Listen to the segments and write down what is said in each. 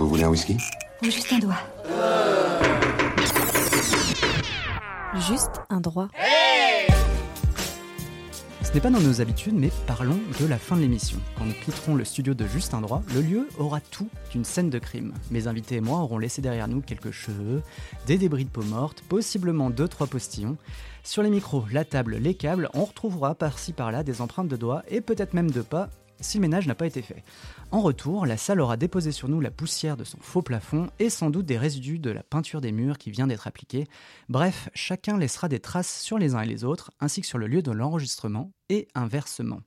Vous voulez un whisky? Juste un doigt. Juste un droit. Ce n'est pas dans nos habitudes, mais parlons de la fin de l'émission. Quand nous quitterons le studio de Juste un droit, le lieu aura tout d'une scène de crime. Mes invités et moi aurons laissé derrière nous quelques cheveux, des débris de peau morte, possiblement deux trois postillons. Sur les micros, la table, les câbles, on retrouvera par-ci par-là des empreintes de doigts et peut-être même de pas si le ménage n'a pas été fait. En retour, la salle aura déposé sur nous la poussière de son faux plafond et sans doute des résidus de la peinture des murs qui vient d'être appliquée. Bref, chacun laissera des traces sur les uns et les autres, ainsi que sur le lieu de l'enregistrement, et inversement.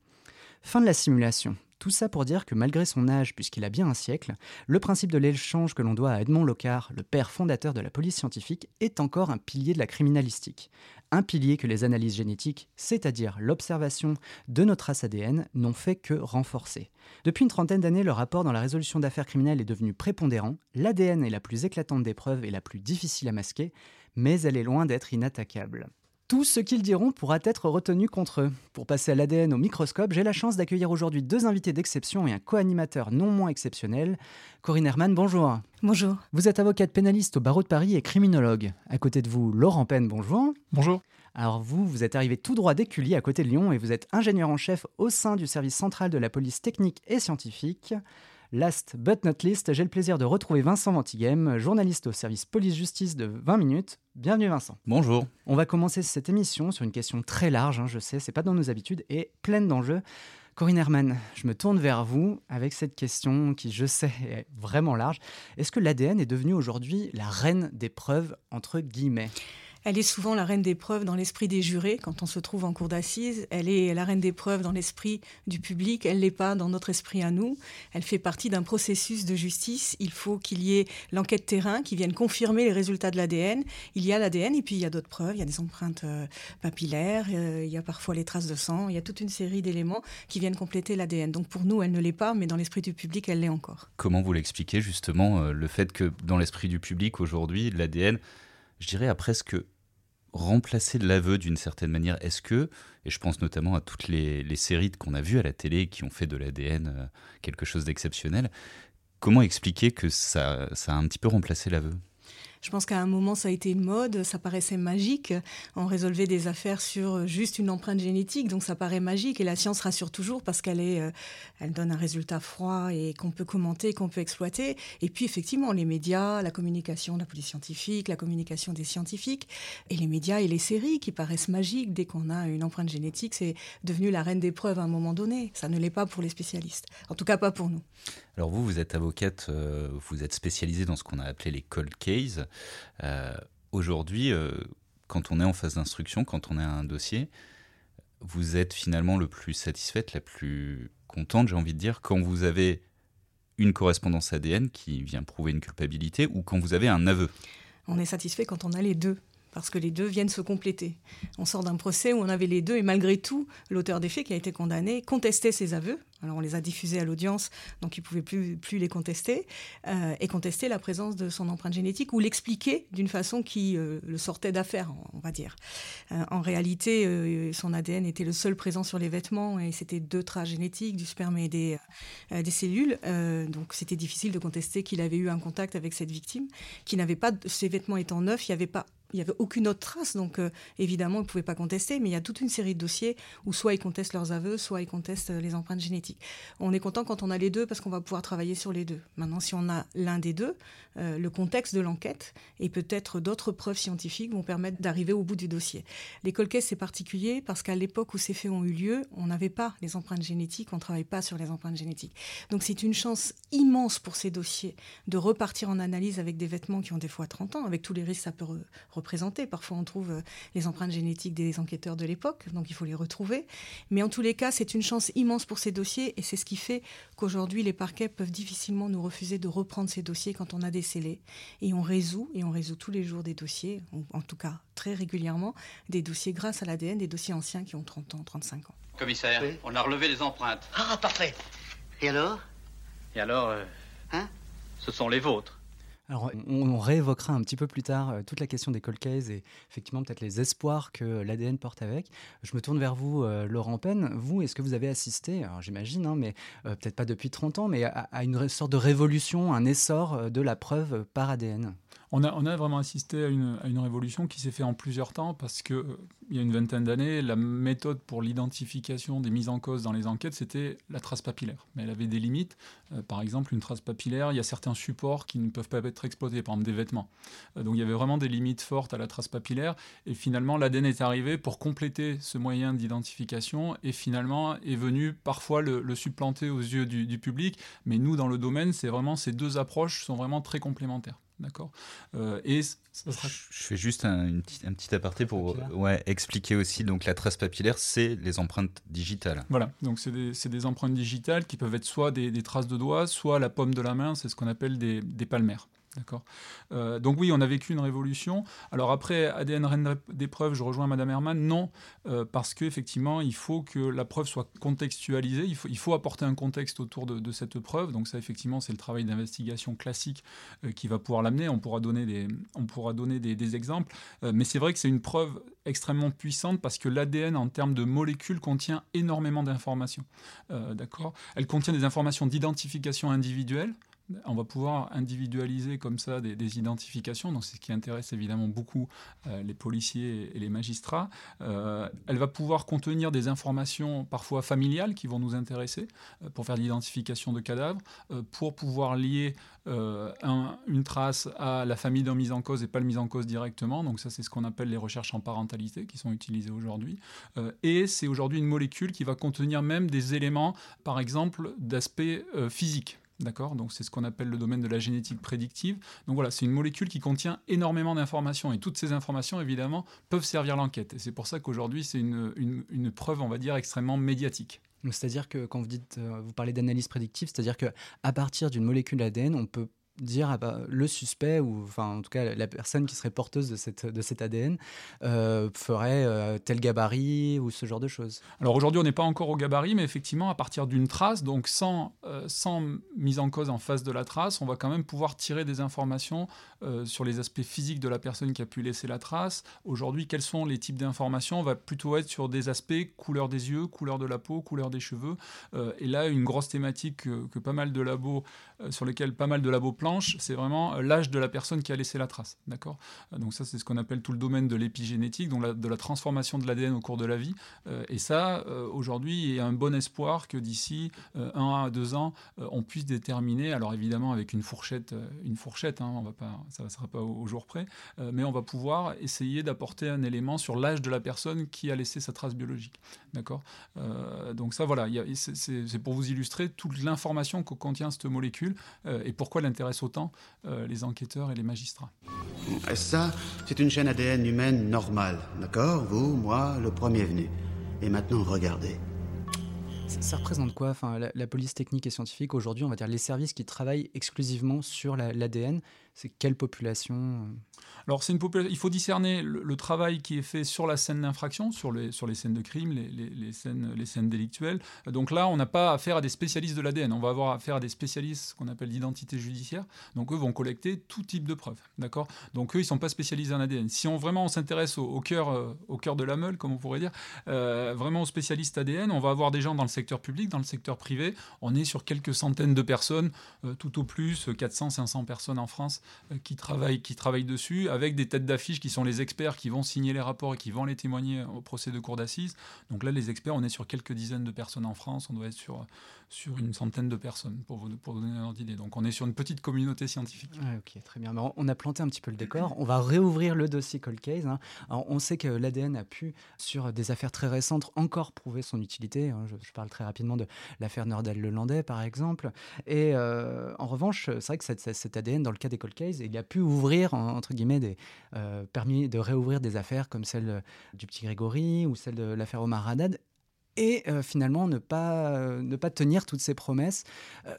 Fin de la simulation. Tout ça pour dire que malgré son âge, puisqu'il a bien un siècle, le principe de l'échange que l'on doit à Edmond Locard, le père fondateur de la police scientifique, est encore un pilier de la criminalistique. Un pilier que les analyses génétiques, c'est-à-dire l'observation de nos traces ADN, n'ont fait que renforcer. Depuis une trentaine d'années, le rapport dans la résolution d'affaires criminelles est devenu prépondérant. L'ADN est la plus éclatante des preuves et la plus difficile à masquer, mais elle est loin d'être inattaquable. Tout ce qu'ils diront pourra être retenu contre eux. Pour passer à l'ADN au microscope, j'ai la chance d'accueillir aujourd'hui deux invités d'exception et un co-animateur non moins exceptionnel. Corinne Herman, bonjour. Bonjour. Vous êtes avocate pénaliste au barreau de Paris et criminologue. À côté de vous, Laurent Penn, bonjour. Bonjour. Alors vous, vous êtes arrivé tout droit d'Écully à côté de Lyon et vous êtes ingénieur en chef au sein du service central de la police technique et scientifique. Last but not least, j'ai le plaisir de retrouver Vincent Ventighem, journaliste au service police-justice de 20 minutes. Bienvenue Vincent. Bonjour. On va commencer cette émission sur une question très large, hein, je sais, c'est pas dans nos habitudes et pleine d'enjeux. Corinne Herman, je me tourne vers vous avec cette question qui, je sais, est vraiment large. Est-ce que l'ADN est devenu aujourd'hui la reine des preuves, entre guillemets? Elle est souvent la reine des preuves dans l'esprit des jurés quand on se trouve en cour d'assises. Elle est la reine des preuves dans l'esprit du public. Elle l'est pas dans notre esprit à nous. Elle fait partie d'un processus de justice. Il faut qu'il y ait l'enquête terrain qui vienne confirmer les résultats de l'ADN. Il y a l'ADN et puis il y a d'autres preuves. Il y a des empreintes euh, papillaires. euh, il y a parfois les traces de sang. Il y a toute une série d'éléments qui viennent compléter l'ADN. Donc pour nous, elle ne l'est pas, mais dans l'esprit du public, elle l'est encore. Comment vous l'expliquez justement euh, le fait que dans l'esprit du public aujourd'hui, l'ADN, je dirais, a presque remplacé l'aveu d'une certaine manière. Est-ce que, et je pense notamment à toutes les, les séries qu'on a vues à la télé qui ont fait de l'ADN euh, quelque chose d'exceptionnel, comment expliquer que ça, ça a un petit peu remplacé l'aveu? Je pense qu'à un moment, ça a été une mode, ça paraissait magique. On résolvait des affaires sur juste une empreinte génétique, donc ça paraît magique. Et la science rassure toujours parce qu'elle est, euh, elle donne un résultat froid et qu'on peut commenter, qu'on peut exploiter. Et puis effectivement, les médias, la communication de la police scientifique, la communication des scientifiques, et les médias et les séries qui paraissent magiques dès qu'on a une empreinte génétique, c'est devenu la reine des preuves à un moment donné. Ça ne l'est pas pour les spécialistes, en tout cas pas pour nous. Alors vous, vous êtes avocate, euh, vous êtes spécialisée dans ce qu'on a appelé les cold cases. Euh, Aujourd'hui, euh, quand on est en phase d'instruction, quand on a un dossier, vous êtes finalement le plus satisfaite, la plus contente, j'ai envie de dire, quand vous avez une correspondance ADN qui vient prouver une culpabilité ou quand vous avez un aveu. On est satisfait quand on a les deux parce que les deux viennent se compléter. On sort d'un procès où on avait les deux et malgré tout, l'auteur des faits qui a été condamné contestait ses aveux. Alors on les a diffusés à l'audience, donc il ne pouvait plus, plus les contester, euh, et contester la présence de son empreinte génétique ou l'expliquer d'une façon qui euh, le sortait d'affaire, on va dire. Euh, en réalité, son ADN était le seul présent sur les vêtements et c'était deux traces génétiques, du sperme et des, des cellules. Donc c'était difficile de contester qu'il avait eu un contact avec cette victime, qui n'avait pas, ses vêtements étant neufs, il n'y avait pas il n'y avait aucune autre trace, donc euh, évidemment, ils ne pouvaient pas contester, mais il y a toute une série de dossiers où soit ils contestent leurs aveux, soit ils contestent euh, les empreintes génétiques. On est content quand on a les deux parce qu'on va pouvoir travailler sur les deux. Maintenant, si on a l'un des deux, euh, le contexte de l'enquête et peut-être d'autres preuves scientifiques vont permettre d'arriver au bout du dossier. L'école caisse, c'est particulier parce qu'à l'époque où ces faits ont eu lieu, on n'avait pas les empreintes génétiques, on ne travaille pas sur les empreintes génétiques. Donc c'est une chance immense pour ces dossiers de repartir en analyse avec des vêtements qui ont des fois 30 ans, avec tous les risques que ça peut re- Parfois, on trouve les empreintes génétiques des enquêteurs de l'époque, donc il faut les retrouver. Mais en tous les cas, c'est une chance immense pour ces dossiers et c'est ce qui fait qu'aujourd'hui, les parquets peuvent difficilement nous refuser de reprendre ces dossiers quand on a décelé. Et on résout, et on résout tous les jours des dossiers, en tout cas très régulièrement, des dossiers grâce à l'ADN, des dossiers anciens qui ont 30 ans, 35 ans. Commissaire, on a relevé les empreintes. Ah, parfait. Et alors? Et alors, euh, Hein? ce sont les vôtres. Alors, on, on réévoquera un petit peu plus tard euh, toute la question des cold cases et effectivement peut-être les espoirs que l'ADN porte avec. Je me tourne vers vous, euh, Laurent Penn. Vous, est-ce que vous avez assisté, j'imagine, hein, mais euh, peut-être pas depuis 30 ans, mais à, à une sorte de révolution, un essor de la preuve par ADN on a, vraiment assisté à une, révolution qui s'est faite en plusieurs temps parce que euh, il y a une vingtaine d'années, la méthode pour l'identification des mises en cause dans les enquêtes, c'était la trace papillaire. Mais elle avait des limites. Euh, par exemple, une trace papillaire, il y a certains supports qui ne peuvent pas être exploités, par exemple des vêtements. Euh, donc il y avait vraiment des limites fortes à la trace papillaire. Et finalement, l'ADN est arrivé pour compléter ce moyen d'identification et finalement est venu parfois le, le supplanter aux yeux du, du public. Mais nous, dans le domaine, c'est vraiment ces deux approches sont vraiment très complémentaires. D'accord. Euh, et sera... je fais juste un, une petit, un petit aparté pour ouais, expliquer aussi. Donc la trace papillaire, c'est les empreintes digitales. Voilà. Donc c'est des, des, empreintes digitales qui peuvent être soit des, des, traces de doigts, soit la paume de la main. C'est ce qu'on appelle des, des palmaires. D'accord. Euh, donc oui, on a vécu une révolution. Alors après, ADN reine des preuves, je rejoins Madame Herman, non, euh, parce qu'effectivement, il faut que la preuve soit contextualisée, il faut, apporter un contexte autour de, cette preuve. Donc ça, effectivement, c'est le travail d'investigation classique euh, qui va pouvoir l'amener. On pourra donner des, on pourra donner des, exemples. Euh, mais c'est vrai que c'est une preuve extrêmement puissante parce que l'ADN, en termes de molécules, contient énormément d'informations. D'accord? Elle contient des informations d'identification individuelle, on va pouvoir individualiser comme ça des, identifications, donc c'est ce qui intéresse évidemment beaucoup euh, les policiers et les magistrats. Euh, elle va pouvoir contenir des informations parfois familiales qui vont nous intéresser euh, pour faire l'identification de cadavres, pour pouvoir lier un, une trace à la famille d'un mise en cause et pas le mise en cause directement. Donc ça c'est ce qu'on appelle les recherches en parentalité qui sont utilisées aujourd'hui. Et c'est aujourd'hui une molécule qui va contenir même des éléments, par exemple, d'aspect physique. D'accord Donc c'est ce qu'on appelle le domaine de la génétique prédictive. Donc voilà, c'est une molécule qui contient énormément d'informations et toutes ces informations, évidemment, peuvent servir l'enquête. C'est pour ça qu'aujourd'hui, c'est une, une, preuve, on va dire, extrêmement médiatique. C'est-à-dire que quand vous dites, euh, vous parlez d'analyse prédictive, c'est-à-dire qu'à partir d'une molécule ADN, on peut dire ah bah, le suspect ou enfin en tout cas la personne qui serait porteuse de, cette, de cet ADN euh, ferait euh, tel gabarit ou ce genre de choses. Alors aujourd'hui on n'est pas encore au gabarit mais effectivement à partir d'une trace donc sans, euh, sans mise en cause en face de la trace on va quand même pouvoir tirer des informations sur les aspects physiques de la personne qui a pu laisser la trace. Aujourd'hui quels sont les types d'informations? On va plutôt être sur des aspects couleur des yeux, couleur de la peau, couleur des cheveux et là une grosse thématique que, que pas mal de labos sur lesquels pas mal de labos c'est vraiment l'âge de la personne qui a laissé la trace. D'accord? Donc ça, c'est ce qu'on appelle tout le domaine de l'épigénétique, donc de la transformation de l'ADN au cours de la vie. Euh, et ça, euh, aujourd'hui, il y a un bon espoir que d'ici euh, un à deux ans, euh, on puisse déterminer, alors évidemment avec une fourchette, euh, une fourchette, hein, on va pas, ça ne sera pas au, au jour près, euh, mais on va pouvoir essayer d'apporter un élément sur l'âge de la personne qui a laissé sa trace biologique. D'accord? Euh, Donc ça, voilà, c'est pour vous illustrer toute l'information que contient cette molécule euh, et pourquoi elle intéresse autant euh, les enquêteurs et les magistrats. Ça, c'est une chaîne ADN humaine normale, d'accord? Vous, moi, le premier venu. Et maintenant, regardez. Ça, ça représente quoi? Enfin, la, la, police technique et scientifique, aujourd'hui, on va dire les services qui travaillent exclusivement sur l'ADN, la, c'est quelle population alors, c'est une population. Il faut discerner le, travail qui est fait sur la scène d'infraction, sur les, sur les scènes de crime, les, les, scènes, les scènes délictuelles. Donc là, on n'a pas affaire à des spécialistes de l'ADN. On va avoir affaire à des spécialistes qu'on appelle d'identité judiciaire. Donc eux vont collecter tout type de preuves. D'accord? Donc eux, ils ne sont pas spécialisés en ADN. Si on vraiment on s'intéresse au, cœur, euh, au cœur de la meule, comme on pourrait dire, euh, vraiment aux spécialistes ADN, on va avoir des gens dans le secteur public, dans le secteur privé. On est sur quelques centaines de personnes, euh, tout au plus 400, 500 personnes en France euh, qui travaillent, qui dessus avec des têtes d'affiche qui sont les experts qui vont signer les rapports et qui vont les témoigner au procès de cour d'assises. Donc là, les experts, on est sur quelques dizaines de personnes en France, on doit être sur, sur une centaine de personnes, pour vous, pour donner un ordre d'idée. Donc on est sur une petite communauté scientifique. ok, très bien. on a planté un petit peu le décor. On va réouvrir le dossier Cold Case. Hein. Alors, on sait que l'ADN a pu, sur des affaires très récentes, encore prouver son utilité. Hein. Je, parle très rapidement de l'affaire Nordal-Lelandais, par exemple. Et euh, en revanche, c'est vrai que cet, ADN, dans le cas des Cold Case, il a pu ouvrir, entre guillemets, des, euh, permis de réouvrir des affaires comme celle du petit Grégory ou celle de l'affaire Omar Haddad et euh, finalement ne pas, euh, ne pas tenir toutes ces promesses. Euh,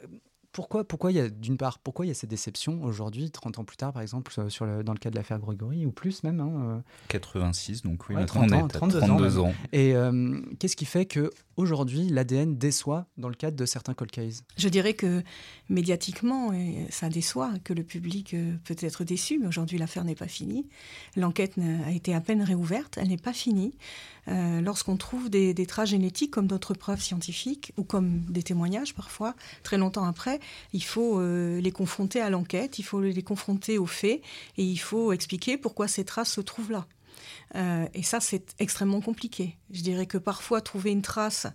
pourquoi, pourquoi il y a, d'une part, pourquoi il y a ces déceptions aujourd'hui, 30 ans plus tard, par exemple, sur le, dans le cas de l'affaire Grégory, ou plus même hein, 86, donc oui, ouais, maintenant 30 on est 32 32 ans. Et qu'est-ce qui fait que aujourd'hui l'ADN déçoit dans le cadre de certains cold cases? Je dirais que médiatiquement, ça déçoit, que le public peut être déçu, mais aujourd'hui l'affaire n'est pas finie. L'enquête a été à peine réouverte, elle n'est pas finie. Euh, lorsqu'on trouve des, traces génétiques comme d'autres preuves scientifiques ou comme des témoignages parfois, très longtemps après, il faut euh, les confronter à l'enquête, il faut les confronter aux faits et il faut expliquer pourquoi ces traces se trouvent là. Euh, et ça, c'est extrêmement compliqué. Je dirais que parfois, trouver une trace,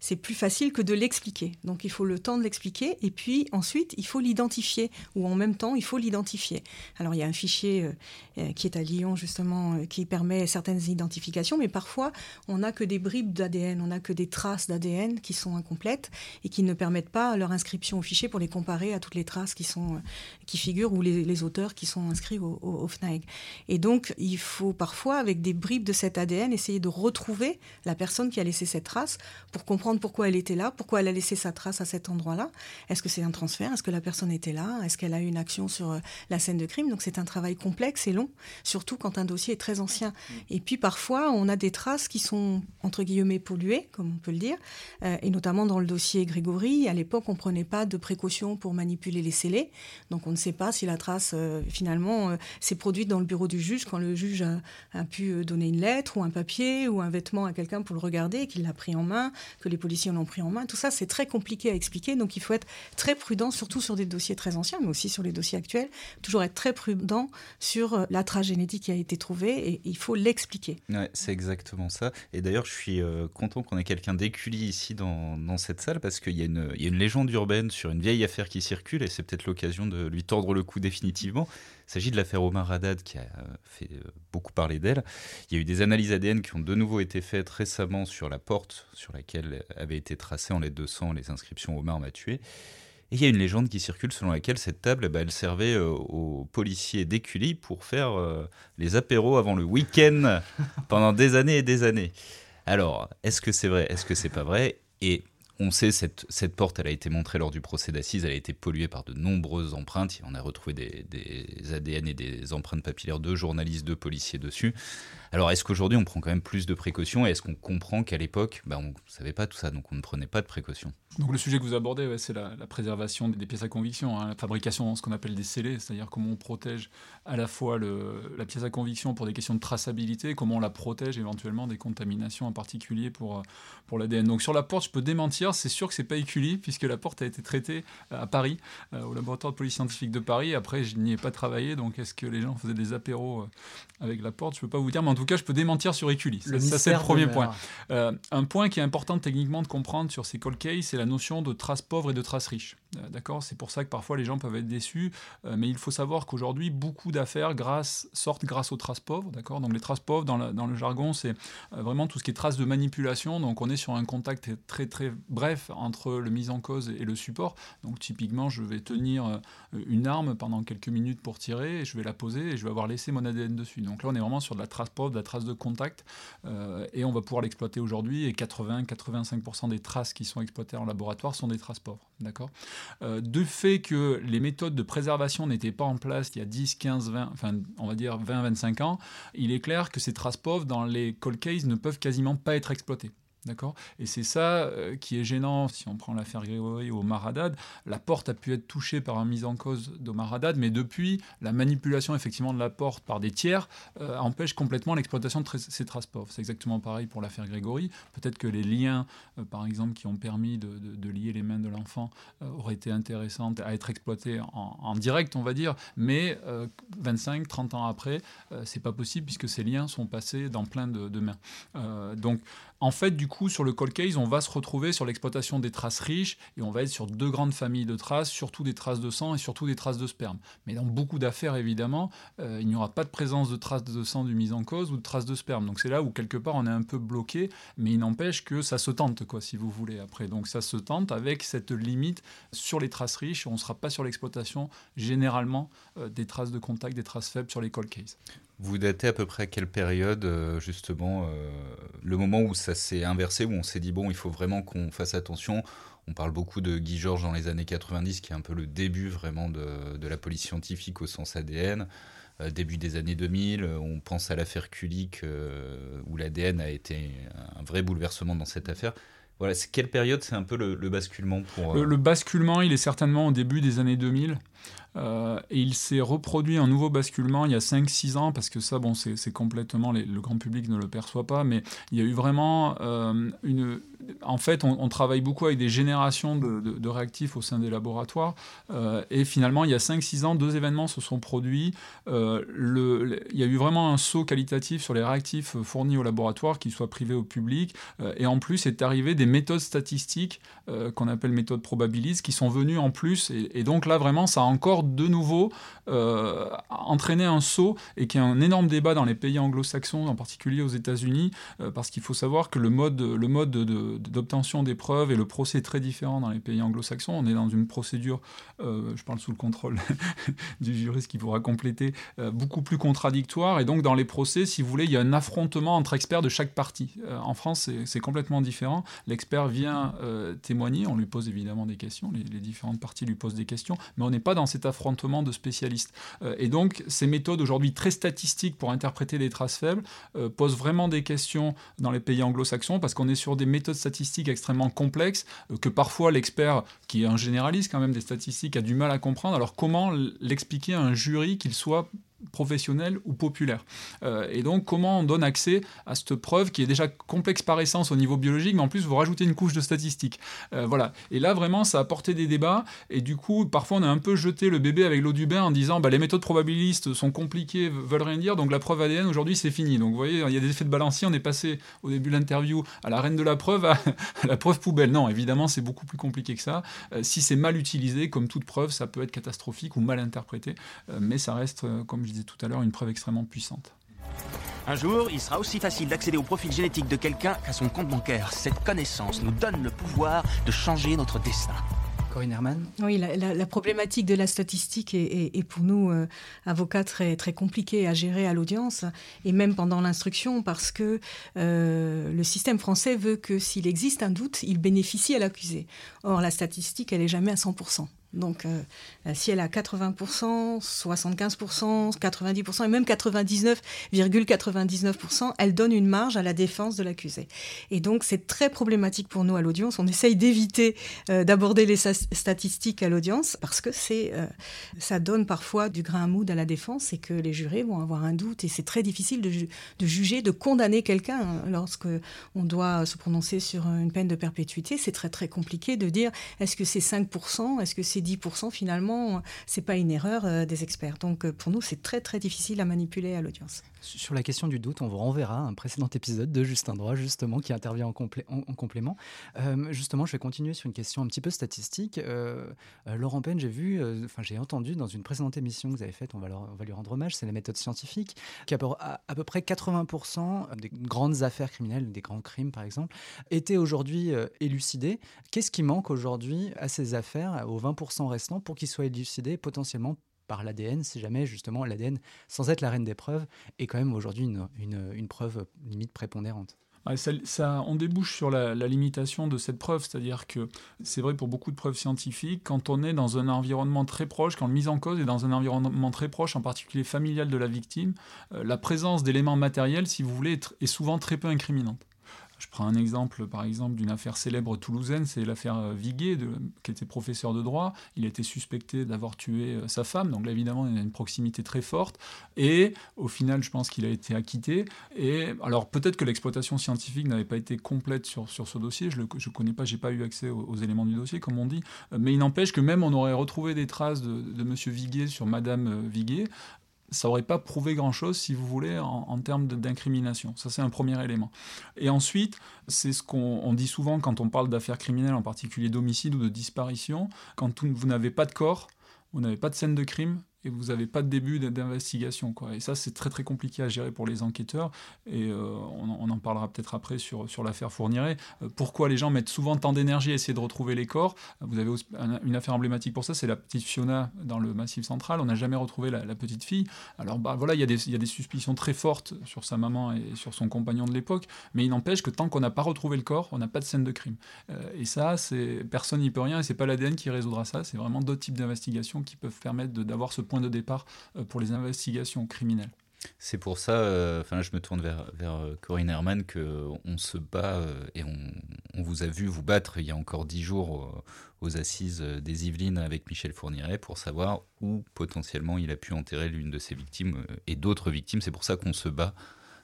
c'est plus facile que de l'expliquer. Donc, il faut le temps de l'expliquer. Et puis, ensuite, il faut l'identifier. Ou en même temps, il faut l'identifier. Alors, il y a un fichier euh, euh, qui est à Lyon, justement, qui permet certaines identifications. Mais parfois, on n'a que des bribes d'ADN. On n'a que des traces d'ADN qui sont incomplètes et qui ne permettent pas leur inscription au fichier pour les comparer à toutes les traces qui, sont, qui figurent ou les, auteurs qui sont inscrits au, au, FNAEG. Et donc, il faut parfois, avec des bribes de cet ADN, essayer de retrouver la personne qui a laissé cette trace pour comprendre pourquoi elle était là, pourquoi elle a laissé sa trace à cet endroit-là. Est-ce que c'est un transfert? Est-ce que la personne était là? Est-ce qu'elle a eu une action sur euh, la scène de crime? Donc c'est un travail complexe et long, surtout quand un dossier est très ancien. Et puis parfois, on a des traces qui sont, entre guillemets, polluées, comme on peut le dire, euh, et notamment dans le dossier Grégory, à l'époque, on ne prenait pas de précautions pour manipuler les scellés. Donc on ne sait pas si la trace, euh, finalement, s'est produite dans le bureau du juge quand le juge a pu euh, donner une lettre ou un papier ou un vêtement à quelqu'un pour le regarder, qu'il l'a pris en main, que les policiers l'ont pris en main. Tout ça, c'est très compliqué à expliquer. Donc, il faut être très prudent, surtout sur des dossiers très anciens, mais aussi sur les dossiers actuels. Toujours être très prudent sur euh, la trace génétique qui a été trouvée et il faut l'expliquer. C'est exactement ça. Et d'ailleurs, je suis euh, content qu'on ait quelqu'un d'éculé ici dans, dans, cette salle parce qu'il y, y, a une légende urbaine sur une vieille affaire qui circule et c'est peut-être l'occasion de lui tordre le cou définitivement. Il s'agit de l'affaire Omar Haddad qui a fait beaucoup parler d'elle. Il y a eu des analyses ADN qui ont de nouveau été faites récemment sur la porte sur laquelle avaient été tracées en lettres de sang les inscriptions Omar m'a tué. Et il y a une légende qui circule selon laquelle cette table, bah, elle servait euh, aux policiers d'Écully pour faire euh, les apéros avant le week-end pendant des années et des années. Alors, est-ce que c'est vrai? Est-ce que c'est pas vrai? Et on sait cette, cette porte, elle a été montrée lors du procès d'assises, elle a été polluée par de nombreuses empreintes. On a retrouvé des, ADN et des empreintes papillaires de journalistes, de policiers dessus. Alors, est-ce qu'aujourd'hui, on prend quand même plus de précautions et est-ce qu'on comprend qu'à l'époque, bah, on ne savait pas tout ça, donc on ne prenait pas de précautions? Donc, le sujet que vous abordez, c'est la, préservation des, pièces à conviction, hein, la fabrication, ce qu'on appelle des scellés, c'est-à-dire comment on protège à la fois la pièce à conviction pour des questions de traçabilité, comment on la protège éventuellement des contaminations en particulier pour, pour l'ADN. Donc, sur la porte, je peux démentir, c'est sûr que c'est pas éculé, puisque la porte a été traitée à Paris, euh, au laboratoire de police scientifique de Paris. Après, je n'y ai pas travaillé, donc est-ce que les gens faisaient des apéros euh, avec la porte? Je peux pas vous dire, mais en tout cas, je peux démentir sur Écully. Ça, c'est le premier point. Euh, un point qui est important techniquement de comprendre sur ces cold cases, c'est la notion de trace pauvre et de trace riche. Euh, d'accord? C'est pour ça que parfois les gens peuvent être déçus, euh, mais il faut savoir qu'aujourd'hui, beaucoup d'affaires grâce, sortent grâce aux traces pauvres. D'accord? Donc les traces pauvres, dans, dans le jargon, c'est vraiment tout ce qui est traces de manipulation. Donc on est sur un contact très très bref entre le mise en cause et le support. Donc typiquement, je vais tenir une arme pendant quelques minutes pour tirer, et je vais la poser et je vais avoir laissé mon ADN dessus. Donc là, on est vraiment sur de la trace pauvre, de la trace de contact, euh, et on va pouvoir l'exploiter aujourd'hui. Et 80-85% des traces qui sont exploitées en laboratoire sont des traces pauvres. D'accord? Euh, De fait que les méthodes de préservation n'étaient pas en place il y a 10, 15, 20, enfin, on va dire 20, 25 ans, il est clair que ces traces pauvres dans les cold cases ne peuvent quasiment pas être exploitées. D'accord? Et c'est ça euh, qui est gênant. Si on prend l'affaire Grégory ou Omar Haddad, la porte a pu être touchée par une mise en cause d'Omar Haddad, mais depuis, la manipulation effectivement de la porte par des tiers euh, empêche complètement l'exploitation de ces traces. C'est exactement pareil pour l'affaire Grégory. Peut-être que les liens, euh, par exemple, qui ont permis de, lier les mains de l'enfant auraient été intéressants à être exploités en, direct, on va dire, mais 25, 30 ans après, c'est pas possible puisque ces liens sont passés dans plein de, de mains. donc, En fait, du coup, sur le cold case, on va se retrouver sur l'exploitation des traces riches et on va être sur deux grandes familles de traces, surtout des traces de sang et surtout des traces de sperme. Mais dans beaucoup d'affaires, évidemment, euh, il n'y aura pas de présence de traces de sang du mise en cause ou de traces de sperme. Donc c'est là où quelque part on est un peu bloqué, mais il n'empêche que ça se tente, quoi, si vous voulez, après. Donc ça se tente avec cette limite sur les traces riches. On ne sera pas sur l'exploitation généralement euh, des traces de contact, des traces faibles sur les cold cases. Vous datez à peu près à quelle période, euh, justement, euh, le moment où ça s'est inversé, où on s'est dit, bon, il faut vraiment qu'on fasse attention On parle beaucoup de Guy Georges dans les années 90, qui est un peu le début vraiment de, la police scientifique au sens ADN. Euh, début des années 2000, on pense à l'affaire Kulik, euh, où l'ADN a été un vrai bouleversement dans cette affaire. Voilà, quelle période c'est un peu le, le basculement pour... Le, le, basculement, il est certainement au début des années 2000. Euh, et il s'est reproduit un nouveau basculement il y a 5-6 ans, parce que ça, bon, c'est complètement, le grand public ne le perçoit pas, mais il y a eu vraiment euh, une... En fait, on, travaille beaucoup avec des générations de, réactifs au sein des laboratoires, euh, et finalement, il y a 5-6 ans, deux événements se sont produits. Euh, il y a eu vraiment un saut qualitatif sur les réactifs fournis au laboratoire, qu'ils soient privés ou publics, euh, et en plus, est arrivé des méthodes statistiques qu'on appelle méthodes probabilistes, qui sont venues en plus, et, donc là, vraiment, ça a encore de nouveau entraîner un saut et qu'il y a un énorme débat dans les pays anglo-saxons, en particulier aux États-Unis, parce qu'il faut savoir que le mode, le mode de, de, des preuves et le procès est très différent dans les pays anglo-saxons. On est dans une procédure, euh, je parle sous le contrôle du juriste qui pourra compléter, euh, beaucoup plus contradictoire. Et donc, dans les procès, si vous voulez, il y a un affrontement entre experts de chaque partie. Euh, en France, c'est complètement différent. L'expert vient euh, témoigner, on lui pose évidemment des questions, les, les différentes parties lui posent des questions, mais on n'est pas dans cet affrontement de spécialistes. Et donc, ces méthodes aujourd'hui très statistiques pour interpréter les traces faibles posent vraiment des questions dans les pays anglo-saxons parce qu'on est sur des méthodes extrêmement complexes euh, que parfois l'expert, qui est un généraliste quand même des statistiques, a du mal à comprendre. Alors, comment l'expliquer à un jury qu'il soit professionnel ou populaire. Euh, et donc, comment on donne accès à cette preuve qui est déjà complexe par essence au niveau biologique, mais en plus, vous rajoutez une couche de statistiques. Euh, voilà. Et là, vraiment, ça a porté des débats. Et du coup, parfois, on a un peu jeté le bébé avec l'eau du bain en disant bah, les méthodes probabilistes sont compliquées, veulent rien dire, donc la preuve ADN, aujourd'hui, c'est fini. Donc, vous voyez, il y a des effets de balancier. On est passé au début de l'interview à la reine de la preuve, à, la preuve poubelle. Non, évidemment, c'est beaucoup plus compliqué que ça. Euh, si c'est mal utilisé, comme toute preuve, ça peut être catastrophique ou mal interprété. Mais ça reste, comme je disais tout à l'heure, une preuve extrêmement puissante. Un jour, il sera aussi facile d'accéder au profil génétique de quelqu'un qu'à son compte bancaire. Cette connaissance nous donne le pouvoir de changer notre destin. Corinne Herman Oui, la, la, la, problématique de la statistique est, est, est pour nous, euh, avocats, très, très compliquée à gérer à l'audience et même pendant l'instruction parce que euh, le système français veut que s'il existe un doute, il bénéficie à l'accusé. Or, la statistique, elle n'est jamais à 100%. Donc, si elle a 80%, 75%, 90% et même 99,99%, ,99%, elle donne une marge à la défense de l'accusé. Et donc, c'est très problématique pour nous à l'audience. On essaye d'éviter euh, d'aborder les statistiques à l'audience parce que euh, ça donne parfois du grain à moudre à la défense et que les jurés vont avoir un doute. Et c'est très difficile de, juger, de condamner quelqu'un hein, lorsque on doit se prononcer sur une peine de perpétuité. C'est très très compliqué de dire est-ce que c'est 5%, est-ce que c'est 10% finalement, c'est pas une erreur euh, des experts. Donc euh, pour nous, c'est très très difficile à manipuler à l'audience. Sur la question du doute, on vous renverra un précédent épisode de Justin Droit, justement, qui intervient en, complé en, en complément. Euh, justement, je vais continuer sur une question un petit peu statistique. Laurent Penn, j'ai vu, enfin, j'ai entendu dans une précédente émission que vous avez faite, on va, lui rendre hommage, c'est la méthode scientifique, qu'à à, peu près 80% des grandes affaires criminelles, des grands crimes par exemple, étaient aujourd'hui élucidés. Qu'est-ce qui manque aujourd'hui à ces affaires, aux 20% restants, pour qu'ils soient élucidés potentiellement par l'ADN, si jamais justement l'ADN, sans être la reine des preuves, est quand même aujourd'hui une, une, preuve limite prépondérante. Ça, on débouche sur la, limitation de cette preuve, c'est-à-dire que c'est vrai pour beaucoup de preuves scientifiques, quand on est dans un environnement très proche, quand le mise en cause est dans un environnement très proche, en particulier familial de la victime, euh, la présence d'éléments matériels, si vous voulez, est souvent très peu incriminante. Je prends un exemple, par exemple, d'une affaire célèbre toulousaine, c'est l'affaire euh, Viguet, qui était professeur de droit. Il a été suspecté d'avoir tué euh, sa femme, donc là, évidemment, il y a une proximité très forte. Et au final, je pense qu'il a été acquitté. Et alors, peut-être que l'exploitation scientifique n'avait pas été complète sur, ce dossier. Je ne connais pas, j'ai pas eu accès aux, éléments du dossier, comme on dit. Mais il n'empêche que même on aurait retrouvé des traces de, M. Viguet sur Madame euh, Viguet ça n'aurait pas prouvé grand-chose, si vous voulez, en, termes d'incrimination. Ça, c'est un premier élément. Et ensuite, c'est ce qu'on dit souvent quand on parle d'affaires criminelles, en particulier d'homicide ou de disparition. Quand vous n'avez pas de corps, vous n'avez pas de scène de crime, et vous n'avez pas de début d'investigation. Et ça, c'est très très compliqué à gérer pour les enquêteurs. Et euh, on, en parlera peut-être après sur, sur l'affaire Fourniret. Euh, pourquoi les gens mettent souvent tant d'énergie à essayer de retrouver les corps? Vous avez une affaire emblématique pour ça, c'est la petite Fiona dans le Massif central. On n'a jamais retrouvé la, petite fille. Alors bah, voilà, il y, y, a des suspicions très fortes sur sa maman et sur son compagnon de l'époque. Mais il n'empêche que tant qu'on n'a pas retrouvé le corps, on n'a pas de scène de crime. Euh, et ça, personne n'y peut rien. Et c'est pas l'ADN qui résoudra ça. C'est vraiment d'autres types d'investigations qui peuvent permettre d'avoir ce point de départ euh, pour les investigations criminelles. C'est pour ça, euh, enfin je me tourne vers, euh, Corinne Herman, qu'on se bat et on, on, vous a vu vous battre il y a encore dix jours aux, assises des Yvelines avec Michel Fourniret pour savoir où potentiellement il a pu enterrer l'une de ses victimes et d'autres victimes. C'est pour ça qu'on se bat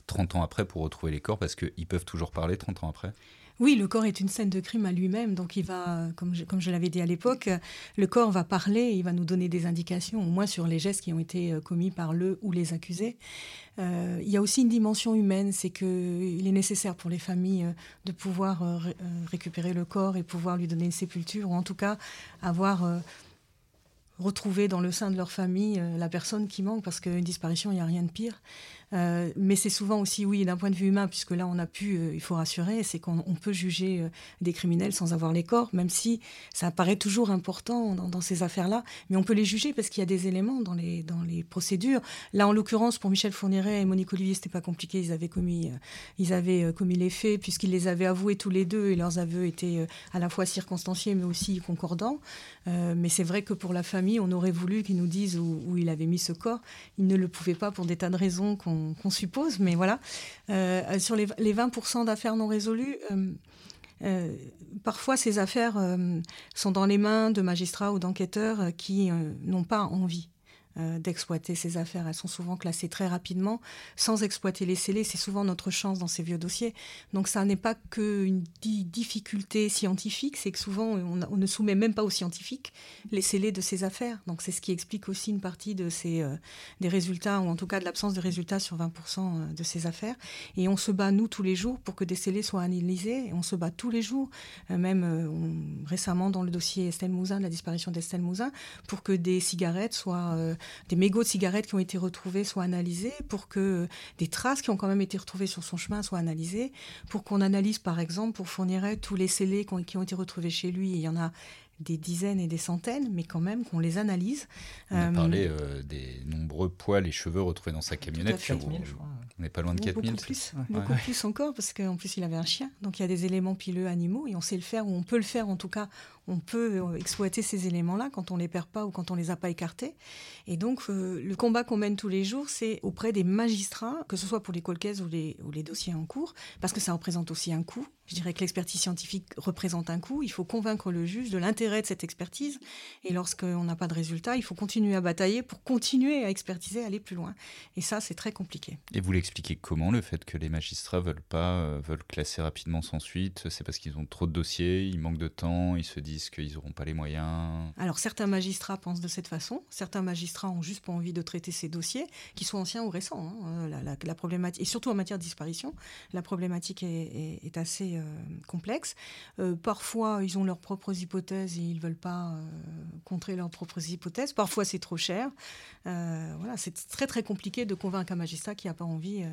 30 ans après pour retrouver les corps parce qu'ils peuvent toujours parler 30 ans après? Oui, le corps est une scène de crime à lui-même, donc il va, comme je, comme je l'avais dit à l'époque, le corps va parler, il va nous donner des indications, au moins sur les gestes qui ont été euh, commis par le ou les accusés. Euh, il y a aussi une dimension humaine, c'est qu'il est nécessaire pour les familles euh, de pouvoir récupérer le corps et pouvoir lui donner une sépulture, ou en tout cas avoir retrouvé dans le sein de leur famille la personne qui manque, parce qu'une disparition, il n'y a rien de pire. Euh, mais c'est souvent aussi, oui, d'un point de vue humain, puisque là, on a pu, euh, il faut rassurer, c'est qu'on peut juger euh, des criminels sans avoir les corps, même si ça apparaît toujours important dans, ces affaires-là. Mais on peut les juger parce qu'il y a des éléments dans les, dans les procédures. Là, en l'occurrence, pour Michel Fourniret et Monique Olivier, c'était pas compliqué. Ils avaient commis, ils avaient commis les faits, puisqu'ils les avaient avoués tous les deux, et leurs aveux étaient à la fois circonstanciés, mais aussi concordants. mais c'est vrai que pour la famille, on aurait voulu qu'ils nous disent où, où il avait mis ce corps. Ils ne le pouvaient pas pour des tas de raisons qu'on qu'on suppose, mais voilà. Euh, sur les, 20% d'affaires non résolues, euh, euh, parfois ces affaires sont dans les mains de magistrats ou d'enquêteurs qui n'ont pas envie euh, d'exploiter ces affaires. Elles sont souvent classées très rapidement, sans exploiter les scellés. C'est souvent notre chance dans ces vieux dossiers. Donc ça n'est pas qu'une difficulté scientifique, c'est que souvent on, ne soumet même pas aux scientifiques les scellés de ces affaires. Donc c'est ce qui explique aussi une partie de ces, euh, des résultats, ou en tout cas de l'absence de résultats sur 20% euh, de ces affaires. Et on se bat, nous, tous les jours pour que des scellés soient analysés. Et on se bat tous les jours, même récemment dans le dossier Estelle Mouzin, la disparition d'Estelle Mouzin, pour que des cigarettes soient des mégots de cigarettes qui ont été retrouvés soient analysés, pour que des traces qui ont quand même été retrouvées sur son chemin soient analysées, pour qu'on analyse par exemple, pour fournir tous les scellés qui ont, été retrouvés chez lui, il y en a des dizaines et des centaines, mais quand même qu'on les analyse. On a parlé euh, euh, des nombreux poils et cheveux retrouvés dans sa camionnette. On n'est pas loin de 4000. Beaucoup, plus, beaucoup plus encore, parce qu'en plus il avait un chien. Donc il y a des éléments pileux animaux, et on sait le faire, ou on peut le faire en tout cas on peut euh, exploiter ces éléments-là quand on les perd pas ou quand on les a pas écartés. Et donc, euh, le combat qu'on mène tous les jours, c'est auprès des magistrats, que ce soit pour les les, ou les dossiers en cours, parce que ça représente aussi un coût. Je dirais que l'expertise scientifique représente un coût. Il faut convaincre le juge de l'intérêt de cette expertise. Et lorsqu'on n'a pas de résultat, il faut continuer à batailler pour continuer à expertiser, aller plus loin. Et ça, c'est très compliqué. Et vous l'expliquez comment, le fait que les magistrats veulent pas, euh, veulent classer rapidement sans suite? C'est parce qu'ils ont trop de dossiers, ils manquent de temps, ils se disent qu'ils n'auront pas les moyens Alors certains magistrats pensent de cette façon, certains magistrats ont juste pas envie de traiter ces dossiers, qu'ils soient anciens ou récents. Hein. Euh, la, problématique, et surtout en matière de disparition, la problématique est, assez euh, complexe. Euh, parfois, ils ont leurs propres hypothèses et ils ne veulent pas contrer leurs propres hypothèses. Parfois, c'est trop cher. voilà, c'est très très compliqué de convaincre un magistrat qui n'a pas envie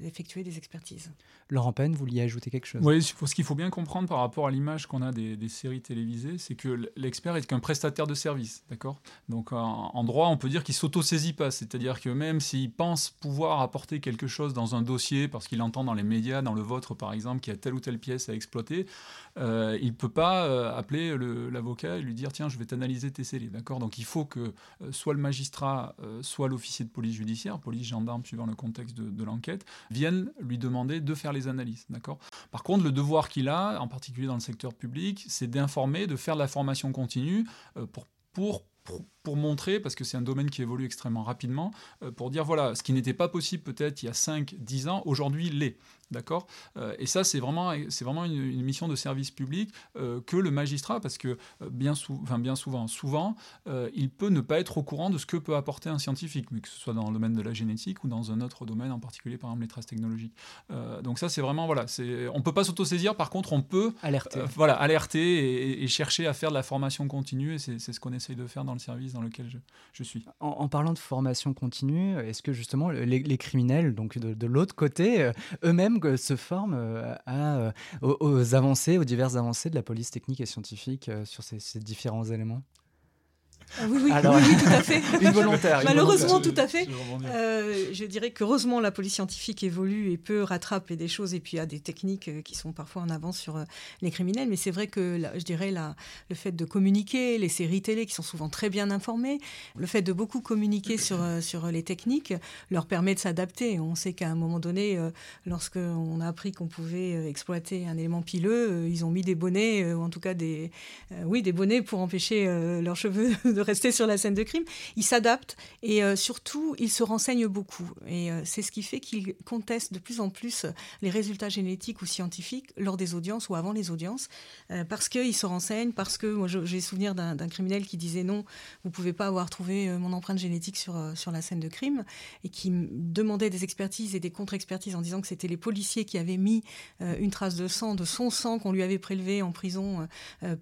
d'effectuer des expertises. Laurent Penn, vous vouliez ajouter quelque chose? Oui, ce qu'il faut bien comprendre par rapport à l'image qu'on a des, des séries télévisées, c'est que l'expert est qu'un prestataire de service, d'accord? Donc en, droit, on peut dire qu'il s'auto-saisit pas, c'est-à-dire que même s'il pense pouvoir apporter quelque chose dans un dossier, parce qu'il entend dans les médias, dans le vôtre par exemple, qu'il y a telle ou telle pièce à exploiter, euh, il ne peut pas euh, appeler l'avocat et lui dire tiens, je vais t'analyser tes scellés, d'accord? Donc il faut que euh, soit le magistrat, soit l'officier de police judiciaire, police gendarme suivant le contexte de, de l'enquête, viennent lui demander de faire les analyses, d'accord? Par contre, le devoir qu'il a, en particulier dans le secteur public, c'est d'informer, de faire de la formation continue euh, pour, pour pour montrer, parce que c'est un domaine qui évolue extrêmement rapidement, euh, pour dire voilà, ce qui n'était pas possible peut-être il y a 5, 10 ans, aujourd'hui l'est. D'accord? Euh, Et ça, c'est vraiment, c'est vraiment une, mission de service public euh, que le magistrat, parce que bien, souvent, souvent, il peut ne pas être au courant de ce que peut apporter un scientifique, mais que ce soit dans le domaine de la génétique ou dans un autre domaine, en particulier par exemple les traces technologiques. donc ça, c'est vraiment, voilà, on peut pas s'autosaisir, par contre, on peut alerter, voilà, alerter et, chercher à faire de la formation continue, et c'est ce qu'on essaye de faire dans le service dans lequel je, suis. En, parlant de formation continue, est-ce que justement les, criminels, donc de, l'autre côté, euh, eux-mêmes euh, se forment euh, aux, avancées, aux diverses avancées de la police technique et scientifique sur ces différents éléments? Ah oui, oui, oui, tout à fait. une volontaire. Malheureusement, tout à fait. Euh, je dirais qu'heureusement, la police scientifique évolue et peut rattraper des choses. Et puis, il y a des techniques euh, qui sont parfois en avance sur euh, les criminels. Mais c'est vrai que, je dirais, la, le fait de communiquer, les séries télé qui sont souvent très bien informées, le fait de beaucoup communiquer sur, sur les techniques leur permet de s'adapter. On sait qu'à un moment donné, lorsqu'on a appris qu'on pouvait exploiter un élément pileux, ils ont mis des bonnets, ou en tout cas des, oui, des bonnets pour empêcher leurs cheveux de rester sur la scène de crime. Il s'adapte et euh, surtout, il se renseigne beaucoup. Et euh, c'est ce qui fait qu'il conteste de plus en plus les résultats génétiques ou scientifiques lors des audiences ou avant les audiences, euh, parce qu'il se renseigne, parce que moi j'ai souvenir d'un criminel qui disait non, vous pouvez pas avoir trouvé mon empreinte génétique sur, sur la scène de crime, et qui demandait des expertises et des contre-expertises en disant que c'était les policiers qui avaient mis une trace de sang, de son sang qu'on lui avait prélevé en prison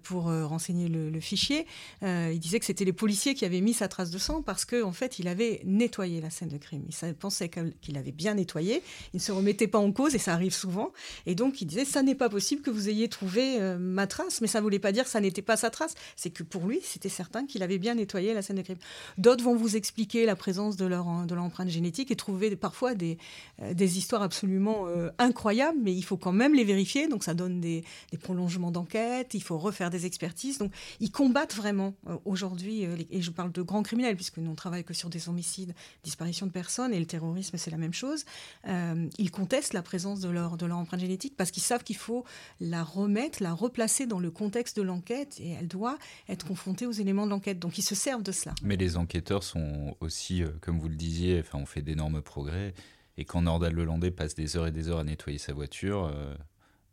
pour renseigner le, le fichier. il disait que c'était les policiers qui avaient mis sa trace de sang parce qu'en en fait, il avait nettoyé la scène de crime. Il pensait qu'il avait bien nettoyé. Il ne se remettait pas en cause, et ça arrive souvent. Et donc, il disait, ça n'est pas possible que vous ayez trouvé euh, ma trace, mais ça ne voulait pas dire que ça n'était pas sa trace. C'est que pour lui, c'était certain qu'il avait bien nettoyé la scène de crime. D'autres vont vous expliquer la présence de leur, de l'empreinte génétique et trouver parfois des, euh, des histoires absolument euh, incroyables, mais il faut quand même les vérifier. Donc, ça donne des, des prolongements d'enquête, il faut refaire des expertises. Donc, ils combattent vraiment aujourd'hui euh, et je parle de grands criminels, puisque nous on travaille que sur des homicides, disparition de personnes, et le terrorisme c'est la même chose, euh, ils contestent la présence de leur, de leur empreinte génétique parce qu'ils savent qu'il faut la remettre, la replacer dans le contexte de l'enquête, et elle doit être confrontée aux éléments de l'enquête. Donc ils se servent de cela. Mais les enquêteurs sont aussi, euh, comme vous le disiez, enfin, on fait d'énormes progrès. Et quand Nordal Lelandais passe des heures et des heures à nettoyer sa voiture,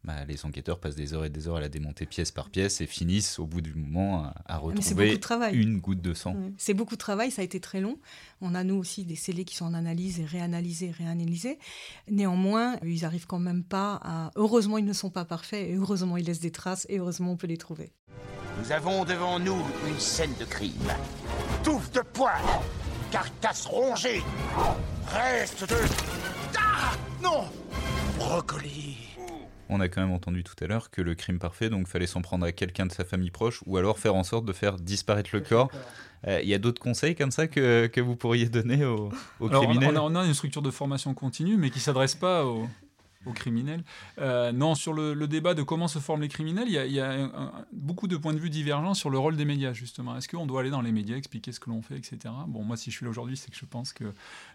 bah, les enquêteurs passent des heures et des heures à la démonter pièce par pièce et finissent au bout du moment à, ah, retrouver une goutte de sang. C'est beaucoup de travail, ça a été très long. On a nous aussi des scellés qui sont en analyse et réanalysés, réanalysés. Néanmoins, ils arrivent quand même pas à. Heureusement, ils ne sont pas parfaits et heureusement, ils laissent des traces et heureusement, on peut les trouver. Nous avons devant nous une scène de crime. Touffe de poils, carcasse rongée, reste de. Ah Non Brocoli on a quand même entendu tout à l'heure que le crime parfait, donc fallait s'en prendre à quelqu'un de sa famille proche ou alors faire en sorte de faire disparaître le corps. Euh, il y a d'autres conseils comme ça que, que vous pourriez donner aux, criminels? on a, une structure de formation continue, mais qui ne s'adresse pas aux, aux criminels. Euh, non, sur le, débat de comment se forment les criminels, il y a, beaucoup de points de vue divergents sur le rôle des médias, justement. Est-ce qu'on doit aller dans les médias, expliquer ce que l'on fait, etc. Bon, moi, si je suis là aujourd'hui, c'est que je pense que,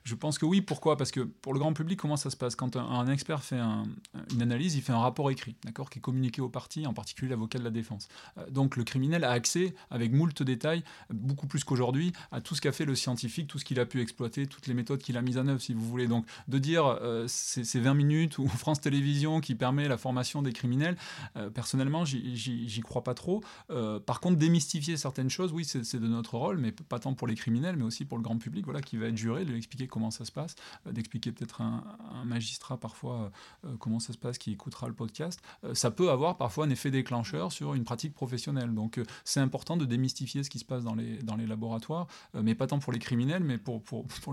je pense que oui. Pourquoi? Parce que pour le grand public, comment ça se passe? Quand un, expert fait une analyse, il fait un rapport écrit, d'accord, qui est communiqué aux parties, en particulier l'avocat de la défense. Euh, donc, le criminel a accès, avec moult détails, beaucoup plus qu'aujourd'hui, à tout ce qu'a fait le scientifique, tout ce qu'il a pu exploiter, toutes les méthodes qu'il a mises en œuvre, si vous voulez. Donc, de dire euh, c'est 20 minutes ou France Télévisions qui permet la formation des criminels, euh, personnellement, j'y crois pas trop. Euh, par contre, démystifier certaines choses, oui, c'est de notre rôle, mais pas tant pour les criminels, mais aussi pour le grand public, voilà, qui va être juré, de lui expliquer comment ça se passe, euh, d'expliquer peut-être un, magistrat parfois comment ça se passe, qui écoutera le podcast. ça peut avoir parfois un effet déclencheur sur une pratique professionnelle. Donc, c'est important de démystifier ce qui se passe dans les, laboratoires, mais pas tant pour les criminels, mais pour,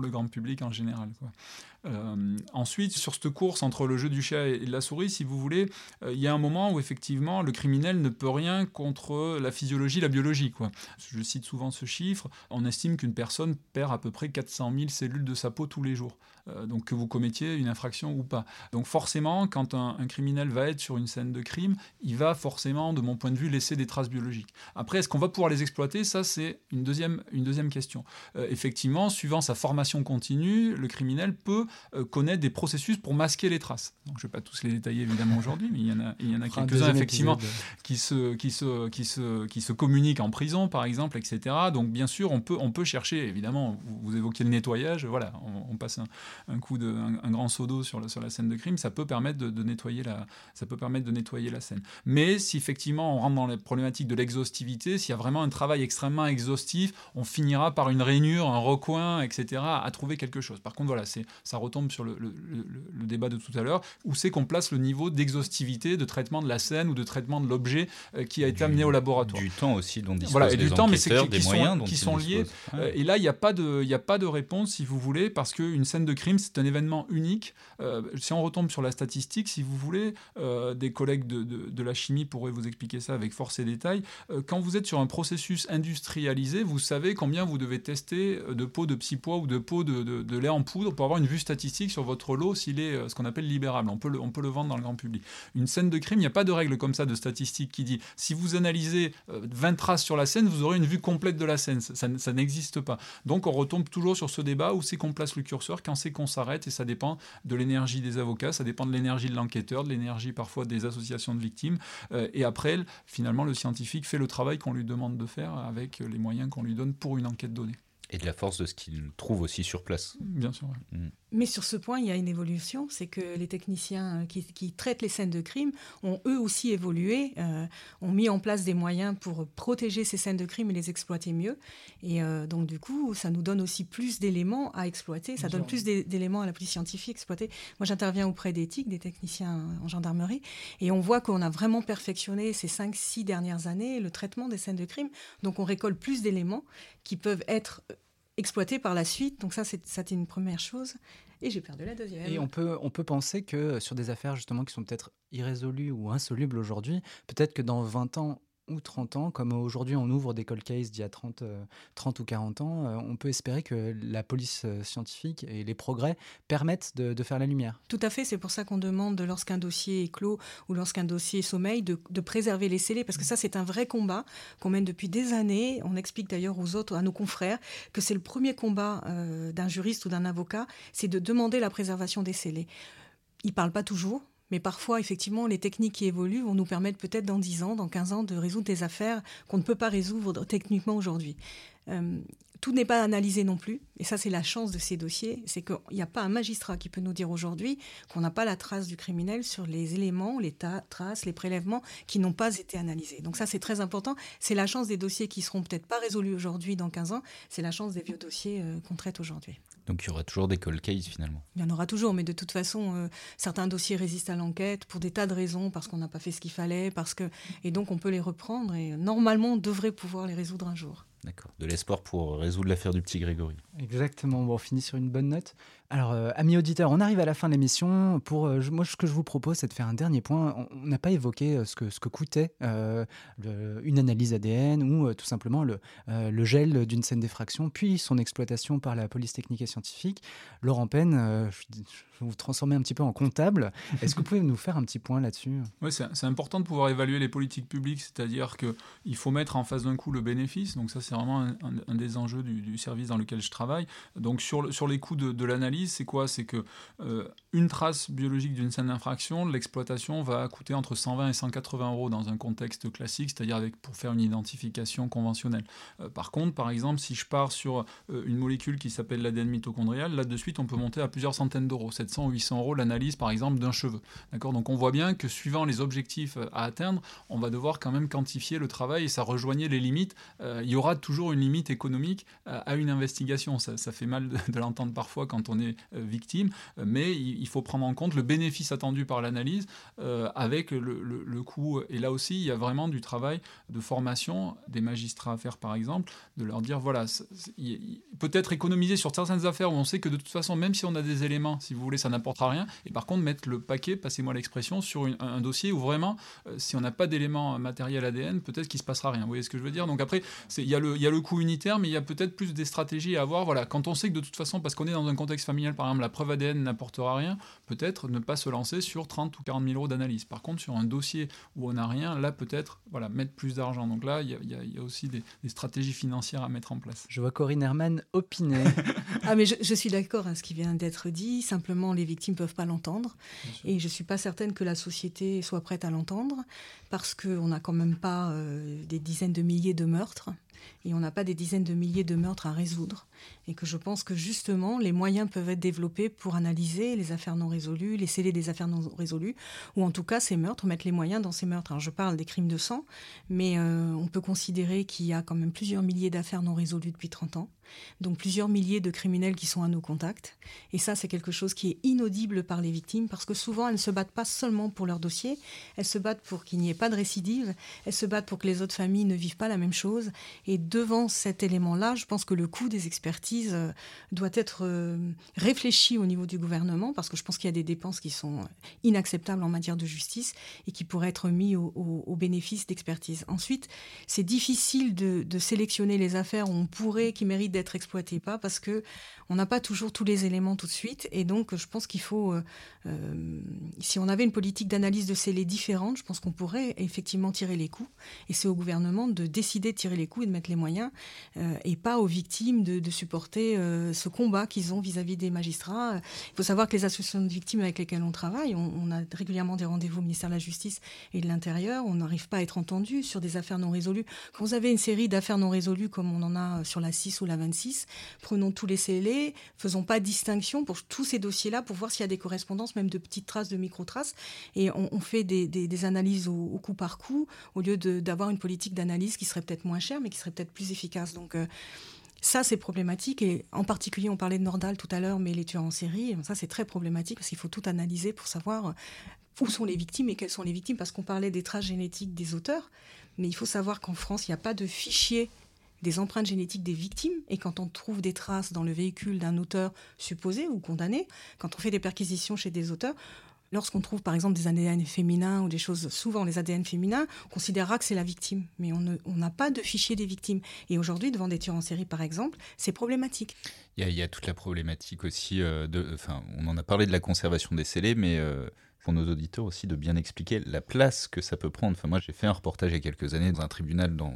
le grand public en général. Euh, ensuite, sur cette course entre le jeu du chat et la souris, si vous voulez, euh, il y a un moment où effectivement le criminel ne peut rien contre la physiologie, la biologie. Je cite souvent ce chiffre. On estime qu'une personne perd à peu près 400 000 cellules de sa peau tous les jours. Euh, donc que vous commettiez une infraction ou pas. Donc forcément, quand un, criminel va être sur une scène de crime, il va forcément, de mon point de vue, laisser des traces biologiques. Après, est-ce qu'on va pouvoir les exploiter? Ça, c'est une deuxième, une deuxième question. effectivement, suivant sa formation continue, le criminel peut euh, connaître des processus pour masquer les traces. Donc, je ne vais pas tous les détailler évidemment aujourd'hui, mais il y en a, il y en a Un quelques-uns effectivement épisode. qui se, qui, se, qui, se, qui se communiquent en prison, par exemple, etc. Donc, bien sûr, on peut, on peut chercher, évidemment, vous, vous évoquiez le nettoyage, voilà, on, on passe un, un coup de, un, un grand seau d'eau sur, sur la scène de crime, ça peut permettre de, de nettoyer la, ça peut permettre de nettoyer la scène. Mais si effectivement on rentre dans les problématiques de l'exhaustivité, s'il y a vraiment un travail extrêmement exhaustif, on finira par une rainure, un recoin, etc., à trouver quelque chose. Par contre, voilà, c'est, ça retombe sur le, le- le- le débat de tout à l'heure, où c'est qu'on place le niveau d'exhaustivité, de traitement de la scène ou de traitement de l'objet euh, qui a été amené au laboratoire? Du temps aussi dont disposent Voilà, et les du temps, mais c'est qui, des qui sont, qui sont liés. Euh, et là, il n'y a, pas de- il y a pas de réponse, si vous voulez, parce qu'une scène de crime, c'est un événement unique. Euh, si on retombe sur la statistique, si vous voulez, euh, des collègues de, de- la chimie pourraient vous expliquer ça avec force et détail. Euh, quand vous êtes sur un processus industrialisé, vous savez combien vous devez tester de pots de psy pois ou de pots de, de- lait en poudre pour avoir une vue statistique sur votre lot s'il est ce qu'on appelle libérable. On peut, le, on peut le vendre dans le grand public. Une scène de crime, il n'y a pas de règle comme ça de statistique qui dit si vous analysez euh, 20 traces sur la scène, vous aurez une vue complète de la scène. Ça- ça n'existe pas. Donc on retombe toujours sur ce débat où c'est qu'on place le curseur, quand c'est qu'on s'arrête, et ça dépend de l'énergie des avocats, ça dépend de l'énergie de l'enquêteur, de l'énergie parfois des associations de victimes. Euh, et après, finalement, le scientifique fait le travail qu'on lui demande de faire avec les moyens qu'on lui donne pour une enquête donnée. Et de la force de ce qu'ils trouvent aussi sur place. Bien sûr. ouais. Mm. Mais sur ce point, il y a une évolution, c'est que les techniciens euh, qui, qui traitent les scènes de crime ont eux aussi évolué, euh, ont mis en place des moyens pour protéger ces scènes de crime et les exploiter mieux. Et euh, donc du coup, ça nous donne aussi plus d'éléments à exploiter, ça Bien donne sûr. plus d'é- d'éléments à la police scientifique à exploiter. Moi, j'interviens auprès d'éthique, des techniciens en gendarmerie, et on voit qu'on a vraiment perfectionné ces 5-6 dernières années le traitement des scènes de crime. Donc on récolte plus d'éléments qui peuvent être exploités par la suite. Donc ça, c'est une première chose. Et j'ai perdu la deuxième. Et on peut, on peut penser que sur des affaires justement qui sont peut-être irrésolues ou insolubles aujourd'hui, peut-être que dans 20 ans ou 30 ans, comme aujourd'hui on ouvre des cold cases d'il y a 30, euh, 30 ou 40 ans, euh, on peut espérer que la police euh, scientifique et les progrès permettent de, faire la lumière. Tout à fait, c'est pour ça qu'on demande lorsqu'un dossier est clos ou lorsqu'un dossier sommeille de, préserver les scellés, parce que ça c'est un vrai combat qu'on mène depuis des années. On explique d'ailleurs aux autres, à nos confrères, que c'est le premier combat euh, d'un juriste ou d'un avocat, c'est de demander la préservation des scellés. Ils parlent pas toujours. Mais parfois, effectivement, les techniques qui évoluent vont nous permettre peut-être dans 10 ans, dans 15 ans, de résoudre des affaires qu'on ne peut pas résoudre techniquement aujourd'hui. Euh, tout n'est pas analysé non plus. Et ça, c'est la chance de ces dossiers. C'est qu'il n'y a pas un magistrat qui peut nous dire aujourd'hui qu'on n'a pas la trace du criminel sur les éléments, les traces, les prélèvements qui n'ont pas été analysés. Donc ça, c'est très important. C'est la chance des dossiers qui seront peut-être pas résolus aujourd'hui dans 15 ans. C'est la chance des vieux dossiers euh, qu'on traite aujourd'hui. Donc il y aura toujours des cold cases finalement. Il y en aura toujours, mais de toute façon, euh, certains dossiers résistent à l'enquête pour des tas de raisons, parce qu'on n'a pas fait ce qu'il fallait, parce que et donc on peut les reprendre et normalement on devrait pouvoir les résoudre un jour. D'accord. De l'espoir pour résoudre l'affaire du petit Grégory. Exactement, bon, on finit sur une bonne note. Alors, euh, amis auditeurs, on arrive à la fin de l'émission. Pour euh, moi, ce que je vous propose, c'est de faire un dernier point. On- n'a pas évoqué euh, ce que, ce que coûtait euh, une analyse ADN ou tout simplement le, le gel d'une scène d'effraction, puis son exploitation par la police technique et scientifique. Laurent Penn, je, je vous transformer un petit peu en comptable. Est-ce que vous pouvez nous faire un petit point là-dessus? Oui, c'est important de pouvoir évaluer les politiques publiques, c'est-à-dire qu'il faut mettre en face d'un coup le bénéfice. Donc ça, c'est vraiment un, des enjeux du, service dans lequel je travaille. Donc sur, sur les coûts de l'analyse, c'est quoi? C'est que euh, une trace biologique d'une scène d'infraction, l'exploitation va coûter entre 120 et 180 euros dans un contexte classique, c'est-à-dire avec pour faire une identification conventionnelle. Euh, par contre, par exemple, si je pars sur euh, une molécule qui s'appelle l'ADN mitochondrial, là de suite, on peut monter à plusieurs centaines d'euros, 700 ou 800 euros l'analyse, par exemple, d'un cheveu. D'accord? Donc on voit bien que suivant les objectifs à atteindre, on va devoir quand même quantifier le travail et ça rejoignait les limites. Il y aura toujours une limite économique à une investigation. Ça, fait mal de l'entendre parfois quand on est euh, victime, mais il, faut prendre en compte le bénéfice attendu par l'analyse euh, avec le, coût. Et là aussi, il y a vraiment du travail de formation des magistrats à faire, par exemple, de leur dire voilà, peut-être économiser sur certaines affaires où on sait que de toute façon, même si on a des éléments, si vous voulez, ça n'apportera rien. Et par contre, mettre le paquet, passez-moi l'expression, sur un, dossier où vraiment, euh, si on n'a pas d'éléments matériels ADN, peut-être qu'il se passera rien. Vous voyez ce que je veux dire? Donc après, il y y a le coût unitaire, mais il y a peut-être plus des stratégies à avoir. Voilà, quand on sait que de toute façon, parce qu'on est dans un contexte familial, par exemple, la preuve ADN n'apportera rien, peut-être ne pas se lancer sur 30 ou 40 000 euros d'analyse. Par contre, sur un dossier où on n'a rien, là peut-être, voilà, mettre plus d'argent. Donc là, il y, a aussi des, stratégies financières à mettre en place. Je vois Corinne Herman opiner. ah mais je, suis d'accord à ce qui vient d'être dit. Simplement, les victimes peuvent pas l'entendre, et je suis pas certaine que la société soit prête à l'entendre parce qu'on n'a quand même pas euh, des dizaines de milliers de meurtres et on n'a pas des dizaines de milliers de meurtres à résoudre. Et que je pense que justement, les moyens peuvent être développés pour analyser les affaires non résolues, les scellés des affaires non résolues, ou en tout cas ces meurtres, mettre les moyens dans ces meurtres. Alors je parle des crimes de sang, mais euh, on peut considérer qu'il y a quand même plusieurs milliers d'affaires non résolues depuis 30 ans, donc plusieurs milliers de criminels qui sont à nos contacts. Et ça, c'est quelque chose qui est inaudible par les victimes, parce que souvent, elles ne se battent pas seulement pour leur dossier, elles se battent pour qu'il n'y ait pas de récidive, elles se battent pour que les autres familles ne vivent pas la même chose. Et devant cet élément-là, je pense que le coût des expertises euh, doit être euh, réfléchi au niveau du gouvernement, parce que je pense qu'il y a des dépenses qui sont inacceptables en matière de justice et qui pourraient être mis au, bénéfice d'expertise. Ensuite, c'est difficile de, sélectionner les affaires où on pourrait, qui méritent d'être exploitées, pas parce que on n'a pas toujours tous les éléments tout de suite. Et donc, je pense qu'il faut, euh, euh, si on avait une politique d'analyse de scellés différente, je pense qu'on pourrait effectivement tirer les coups. Et c'est au gouvernement de décider de tirer les coups et de mettre les moyens, euh, et pas aux victimes de, supporter ce combat qu'ils ont vis-à-vis des magistrats. Il faut savoir que les associations de victimes avec lesquelles on travaille, on, a régulièrement des rendez-vous au ministère de la Justice et de l'Intérieur. On n'arrive pas à être entendu sur des affaires non résolues. Quand vous avez une série d'affaires non résolues comme on en a sur la 6 ou la 26, prenons tous les scellés faisons pas distinction pour tous ces dossiers-là pour voir s'il y a des correspondances, même de petites traces, de micro-traces. Et on, fait des, analyses au, coup par coup, au lieu d'avoir une politique d'analyse qui serait peut-être moins chère, mais qui serait peut-être plus efficace. Donc, euh, ça, c'est problématique. Et en particulier, on parlait de Nordal tout à l'heure, mais les tueurs en série, ça, c'est très problématique parce qu'il faut tout analyser pour savoir euh, où sont les victimes et quelles sont les victimes. Parce qu'on parlait des traces génétiques des auteurs, mais il faut savoir qu'en France, il n'y a pas de fichier des empreintes génétiques des victimes. Et quand on trouve des traces dans le véhicule d'un auteur supposé ou condamné, quand on fait des perquisitions chez des auteurs, Lorsqu'on trouve par exemple des ADN féminins ou des choses, souvent les ADN féminins, on considérera que c'est la victime. Mais on n'a pas de fichier des victimes. Et aujourd'hui, devant des tueurs en série par exemple, c'est problématique. Il y, a, toute la problématique aussi, euh, de, enfin, on en a parlé de la conservation des scellés, mais euh, pour nos auditeurs aussi de bien expliquer la place que ça peut prendre. Enfin, moi j'ai fait un reportage il y a quelques années dans un tribunal dans,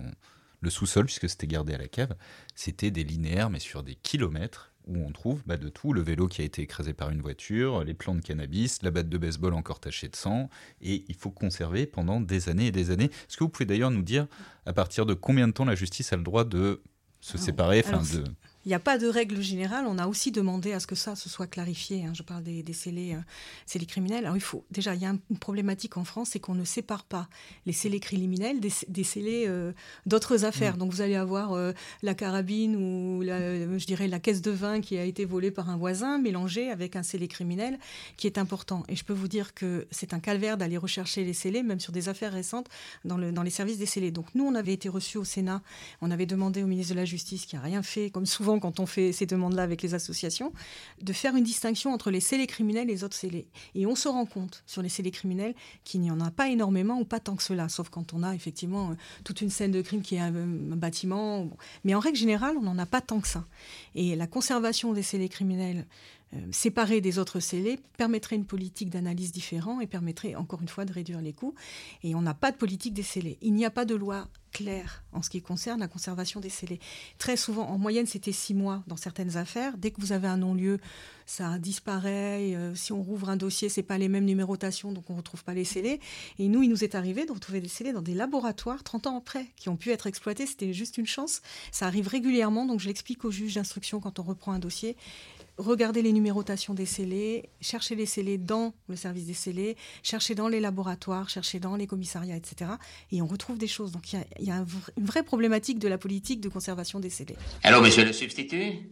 le sous-sol, puisque c'était gardé à la cave, c'était des linéaires, mais sur des kilomètres, où on trouve bah, de tout, le vélo qui a été écrasé par une voiture, les plants de cannabis, la batte de baseball encore tachée de sang, et il faut conserver pendant des années et des années. Est-ce que vous pouvez d'ailleurs nous dire à partir de combien de temps la justice a le droit de se séparer, enfin de... Il n'y a pas de règle générale. On a aussi demandé à ce que ça se soit clarifié. Hein. Je parle des, scellés, euh, scellés, criminels. Alors il faut déjà, il y a une problématique en France, c'est qu'on ne sépare pas les scellés criminels des, scellés euh, d'autres affaires. Mm. Donc vous allez avoir euh, la carabine ou la, je dirais la caisse de vin qui a été volée par un voisin mélangée avec un scellé criminel qui est important. Et je peux vous dire que c'est un calvaire d'aller rechercher les scellés, même sur des affaires récentes dans, le, dans les services des scellés. Donc nous, on avait été reçus au Sénat. On avait demandé au ministre de la Justice qui a rien fait, comme souvent quand on fait ces demandes-là avec les associations, de faire une distinction entre les scellés criminels et les autres scellés. Et on se rend compte sur les scellés criminels qu'il n'y en a pas énormément ou pas tant que cela, sauf quand on a effectivement euh, toute une scène de crime qui est un, bâtiment. Mais en règle générale, on n'en a pas tant que ça. Et la conservation des scellés criminels séparés des autres scellés permettrait une politique d'analyse différente et permettrait encore une fois de réduire les coûts. Et on n'a pas de politique des scellés. Il n'y a pas de loi clair en ce qui concerne la conservation des scellés. Très souvent, en moyenne, c'était six mois dans certaines affaires. Dès que vous avez un non-lieu, ça disparaît. Euh, si on rouvre un dossier, c'est pas les mêmes numérotations, donc on retrouve pas les scellés. Et nous, il nous est arrivé de retrouver des scellés dans des laboratoires 30 ans après, qui ont pu être exploités. C'était juste une chance. Ça arrive régulièrement, donc je l'explique au juge d'instruction quand on reprend un dossier regarder les numérotations des scellés, chercher les scellés dans le service des scellés, chercher dans les laboratoires, chercher dans les commissariats, etc. Et on retrouve des choses. Donc il y a, une vraie problématique de la politique de conservation des scellés. Allô, monsieur le substitut?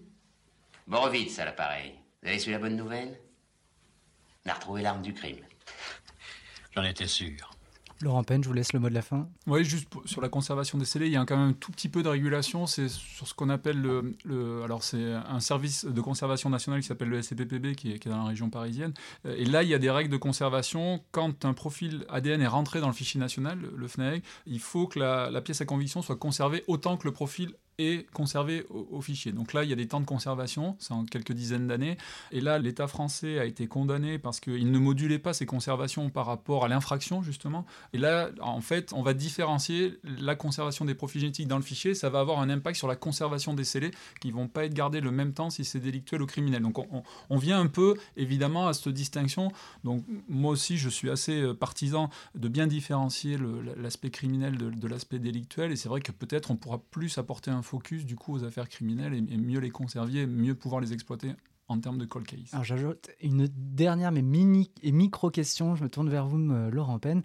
Borovitz à l'appareil. Vous avez su la bonne nouvelle? On a retrouvé l'arme du crime. J'en étais sûr. Laurent Penn, je vous laisse le mot de la fin. Oui, juste sur la conservation des scellés, il y a quand même un tout petit peu de régulation. C'est sur ce qu'on appelle le, alors c'est un service de conservation nationale qui s'appelle le SCPPB, qui est, dans la région parisienne. Et là, il y a des règles de conservation. Quand un profil ADN est rentré dans le fichier national, le FNAEG, il faut que la, la pièce à conviction soit conservée autant que le profil conservé au, fichier. Donc là, il y a des temps de conservation, c'est en quelques dizaines d'années. Et là, l'État français a été condamné parce qu'il ne modulait pas ses conservations par rapport à l'infraction, justement. Et là, en fait, on va différencier la conservation des profils génétiques dans le fichier. Ça va avoir un impact sur la conservation des scellés qui vont pas être gardés le même temps si c'est délictuel ou criminel. Donc on, on, vient un peu, évidemment, à cette distinction. Donc moi aussi, je suis assez euh, partisan de bien différencier l'aspect criminel de, de l'aspect délictuel. Et c'est vrai que peut-être on pourra plus apporter un focus du coup aux affaires criminelles et, mieux les conserver, mieux pouvoir les exploiter en termes de cold case. Alors j'ajoute une dernière mais mini et micro question, je me tourne vers vous Laurent Penn.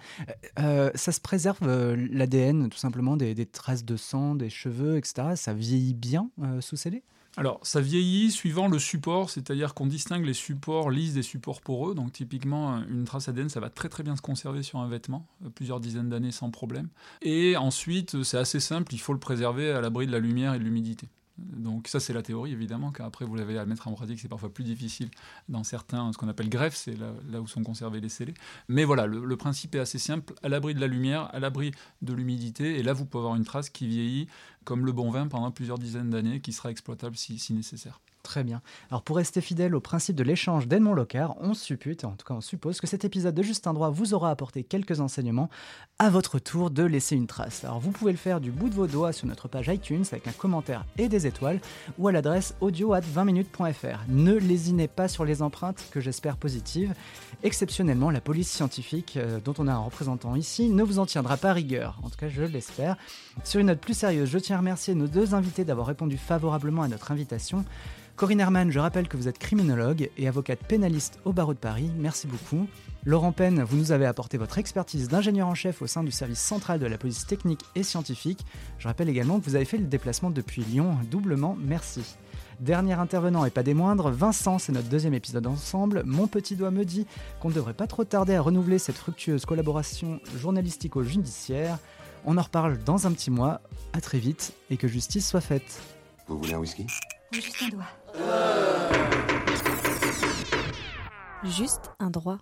Euh, ça se préserve euh, l'ADN tout simplement des, traces de sang, des cheveux, etc. Ça vieillit bien euh, sous scellé alors, ça vieillit suivant le support, c'est-à-dire qu'on distingue les supports lisses des supports poreux. Donc, typiquement, une trace ADN, ça va très très bien se conserver sur un vêtement, plusieurs dizaines d'années sans problème. Et ensuite, c'est assez simple, il faut le préserver à l'abri de la lumière et de l'humidité. Donc ça c'est la théorie évidemment, car après vous l'avez à mettre en pratique, c'est parfois plus difficile dans certains, ce qu'on appelle greffes, c'est là, où sont conservés les scellés. Mais voilà, le, principe est assez simple, à l'abri de la lumière, à l'abri de l'humidité, et là vous pouvez avoir une trace qui vieillit comme le bon vin pendant plusieurs dizaines d'années, qui sera exploitable si nécessaire. Très bien. Alors pour rester fidèle au principe de l'échange d'Edmond Locard, on suppute, en tout cas on suppose que cet épisode de Justin Droit vous aura apporté quelques enseignements. À votre tour de laisser une trace. Alors vous pouvez le faire du bout de vos doigts sur notre page iTunes avec un commentaire et des étoiles ou à l'adresse audio at 20minutes.fr. Ne lésinez pas sur les empreintes que j'espère positives. Exceptionnellement, la police scientifique, euh, dont on a un représentant ici, ne vous en tiendra pas rigueur. En tout cas, je l'espère. Sur une note plus sérieuse, je tiens à remercier nos deux invités d'avoir répondu favorablement à notre invitation. Corinne Herman, je rappelle que vous êtes criminologue et avocate pénaliste au barreau de Paris. Merci beaucoup. Laurent Penn, vous nous avez apporté votre expertise d'ingénieur en chef au sein du service central de la police technique et scientifique. Je rappelle également que vous avez fait le déplacement depuis Lyon. Doublement merci. Dernier intervenant et pas des moindres, Vincent, c'est notre deuxième épisode ensemble. Mon petit doigt me dit qu'on ne devrait pas trop tarder à renouveler cette fructueuse collaboration journalistico-judiciaire. On en reparle dans un petit mois. À très vite et que justice soit faite. Vous voulez un whisky? Juste un doigt. Juste un droit.